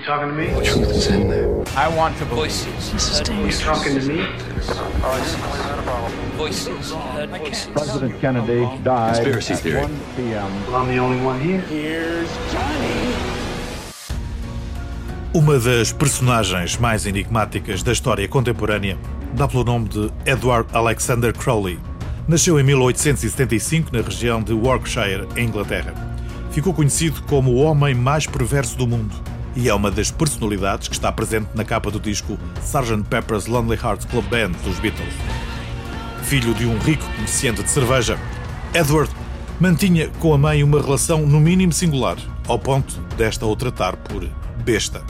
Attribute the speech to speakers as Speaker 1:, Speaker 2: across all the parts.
Speaker 1: You talking to me?
Speaker 2: The truth is in there.
Speaker 3: I want to voices.
Speaker 1: You talking to me?
Speaker 3: Voices. Heard voices.
Speaker 4: President Kennedy died
Speaker 2: Conspiracy
Speaker 4: at
Speaker 2: theory.
Speaker 4: 1 p.m.
Speaker 1: Well, I'm the only one here.
Speaker 3: Here's Johnny.
Speaker 5: Uma das personagens mais enigmáticas da história contemporânea dá pelo nome de Edward Alexander Crowley. Nasceu em 1875 na região de Warwickshire, em Inglaterra. Ficou conhecido como o homem mais perverso do mundo e é uma das personalidades que está presente na capa do disco Sgt. Pepper's Lonely Hearts Club Band dos Beatles. Filho de um rico comerciante de cerveja, Edward mantinha com a mãe uma relação no mínimo singular, ao ponto desta o tratar por besta.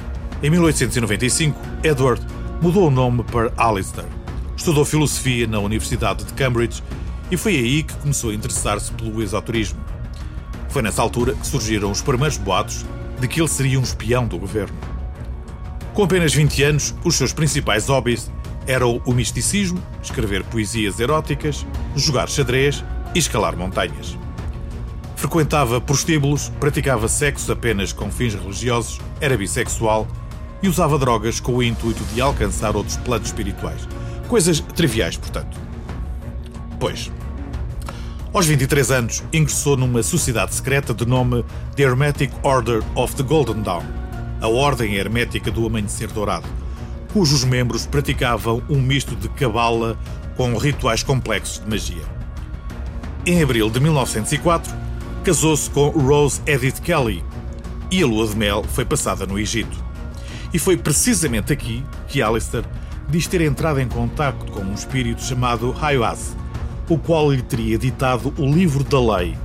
Speaker 5: Em 1895, Edward mudou o nome para Alistair. Estudou filosofia na Universidade de Cambridge e foi aí que começou a interessar-se pelo esoterismo. Foi nessa altura que surgiram os primeiros boatos de que ele seria um espião do governo. Com apenas 20 anos, os seus principais hobbies eram o misticismo, escrever poesias eróticas, jogar xadrez e escalar montanhas. Frequentava prostíbulos, praticava sexo apenas com fins religiosos, era bissexual e usava drogas com o intuito de alcançar outros planos espirituais. Coisas triviais, portanto. Pois, aos 23 anos, ingressou numa sociedade secreta de nome The Hermetic Order of the Golden Dawn, a Ordem Hermética do Amanhecer Dourado, cujos membros praticavam um misto de cabala com rituais complexos de magia. Em abril de 1904, casou-se com Rose Edith Kelly e a lua de mel foi passada no Egito. E foi precisamente aqui que Alistair diz ter entrado em contacto com um espírito chamado Haywas, o qual lhe teria ditado o livro da lei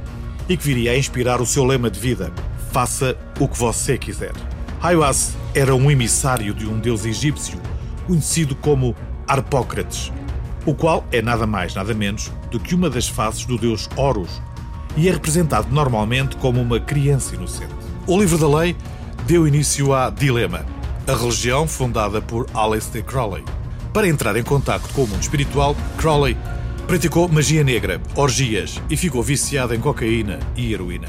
Speaker 5: e que viria a inspirar o seu lema de vida: Faça o que você quiser. Haywas era um emissário de um deus egípcio conhecido como Harpócrates, o qual é nada mais nada menos do que uma das faces do deus Horus e é representado normalmente como uma criança inocente. O livro da lei deu início a Dilema, a religião fundada por Aleister Crowley. Para entrar em contacto com o mundo espiritual, Crowley praticou magia negra, orgias e ficou viciado em cocaína e heroína.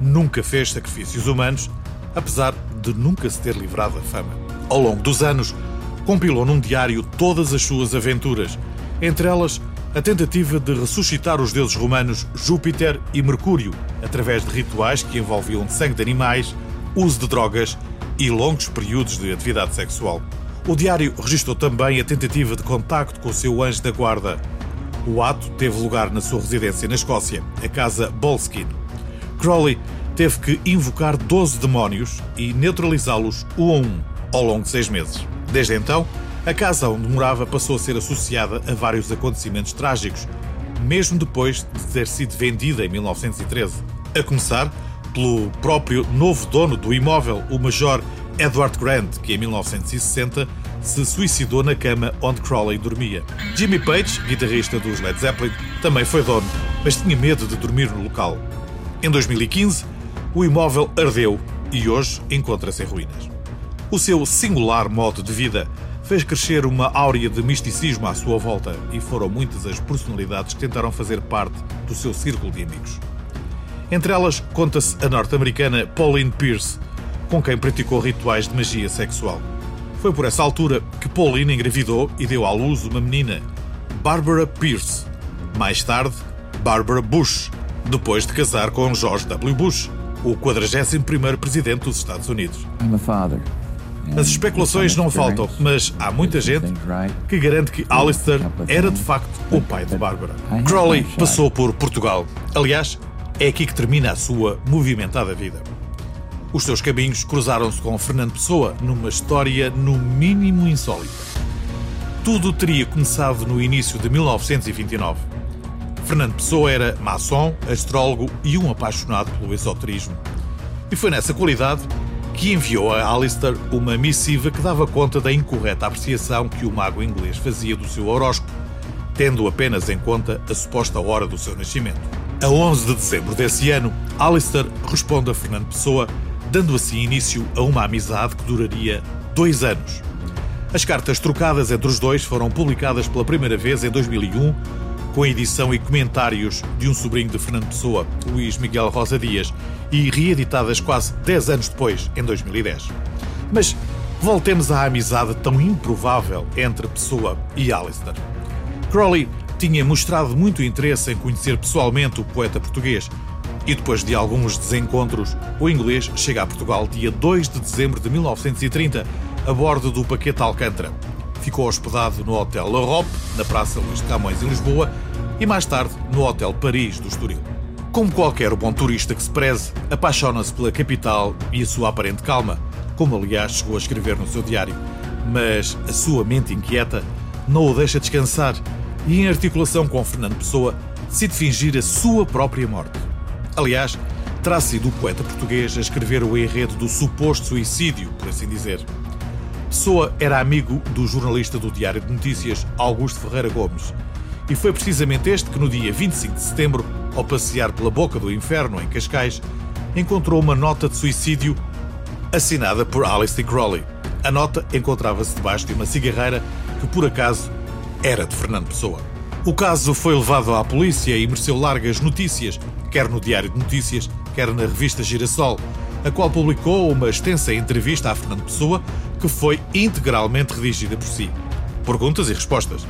Speaker 5: Nunca fez sacrifícios humanos, apesar de nunca se ter livrado da fama. Ao longo dos anos, compilou num diário todas as suas aventuras, entre elas a tentativa de ressuscitar os deuses romanos Júpiter e Mercúrio, através de rituais que envolviam sangue de animais, uso de drogas e longos períodos de atividade sexual. O diário registrou também a tentativa de contacto com o seu anjo da guarda. O ato teve lugar na sua residência na Escócia, a casa Boleskine. Crowley teve que invocar 12 demónios e neutralizá-los um a um ao longo de seis meses. Desde então, a casa onde morava passou a ser associada a vários acontecimentos trágicos, mesmo depois de ter sido vendida em 1913. A começar pelo próprio novo dono do imóvel, o Major Edward Grant, que em 1960 se suicidou na cama onde Crowley dormia. Jimmy Page, guitarrista dos Led Zeppelin, também foi dono, mas tinha medo de dormir no local. Em 2015, o imóvel ardeu e hoje encontra-se em ruínas. O seu singular modo de vida fez crescer uma áurea de misticismo à sua volta e foram muitas as personalidades que tentaram fazer parte do seu círculo de amigos. Entre elas, conta-se a norte-americana Pauline Pierce, com quem praticou rituais de magia sexual. Foi por essa altura que Pauline engravidou e deu à luz uma menina, Barbara Pierce. Mais tarde, Barbara Bush, depois de casar com George W. Bush, o 41º presidente dos Estados Unidos. As especulações não faltam, mas há muita gente que garante que Alistair era de facto o pai de Bárbara. Crowley passou por Portugal. Aliás, é aqui que termina a sua movimentada vida. Os seus caminhos cruzaram-se com Fernando Pessoa numa história no mínimo insólita. Tudo teria começado no início de 1929. Fernando Pessoa era maçom, astrólogo e um apaixonado pelo esoterismo. E foi nessa qualidade que enviou a Alistair uma missiva que dava conta da incorreta apreciação que o mago inglês fazia do seu horóscopo, tendo apenas em conta a suposta hora do seu nascimento. A 11 de dezembro desse ano, Alistair responde a Fernando Pessoa, dando assim início a uma amizade que duraria dois anos. As cartas trocadas entre os dois foram publicadas pela primeira vez em 2001, com a edição e comentários de um sobrinho de Fernando Pessoa, Luís Miguel Rosa Dias, e reeditadas quase 10 anos depois, em 2010. Mas voltemos à amizade tão improvável entre Pessoa e Alistair. Crowley tinha mostrado muito interesse em conhecer pessoalmente o poeta português e depois de alguns desencontros, o inglês chega a Portugal dia 2 de dezembro de 1930 a bordo do paquete Alcântara. Ficou hospedado no Hotel L'Europe, na Praça Luís de Camões, em Lisboa, e mais tarde no Hotel Paris, do Estoril. Como qualquer bom turista que se preze, apaixona-se pela capital e a sua aparente calma, como aliás chegou a escrever no seu diário. Mas a sua mente inquieta não o deixa descansar e, em articulação com Fernando Pessoa, decide fingir a sua própria morte. Aliás, terá sido o poeta português a escrever o enredo do suposto suicídio, por assim dizer. Pessoa era amigo do jornalista do Diário de Notícias, Augusto Ferreira Gomes. E foi precisamente este que, no dia 25 de setembro, ao passear pela boca do inferno, em Cascais, encontrou uma nota de suicídio assinada por Alistair Crowley. A nota encontrava-se debaixo de uma cigarreira que, por acaso, era de Fernando Pessoa. O caso foi levado à polícia e mereceu largas notícias, quer no Diário de Notícias, quer na revista Girassol, a qual publicou uma extensa entrevista a Fernando Pessoa, que foi integralmente redigida por si. Perguntas e respostas.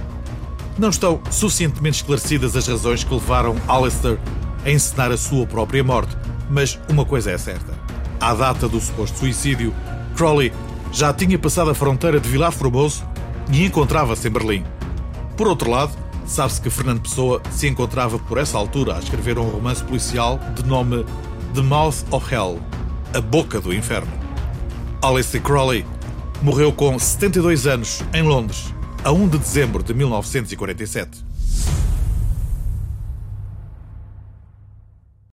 Speaker 5: Não estão suficientemente esclarecidas as razões que levaram Alistair a encenar a sua própria morte, mas uma coisa é certa. À data do suposto suicídio, Crowley já tinha passado a fronteira de Vilar Formoso e encontrava-se em Berlim. Por outro lado, sabe-se que Fernando Pessoa se encontrava por essa altura a escrever um romance policial de nome The Mouth of Hell A Boca do Inferno. Alistair Crowley morreu com 72 anos em Londres, a 1 de dezembro de 1947.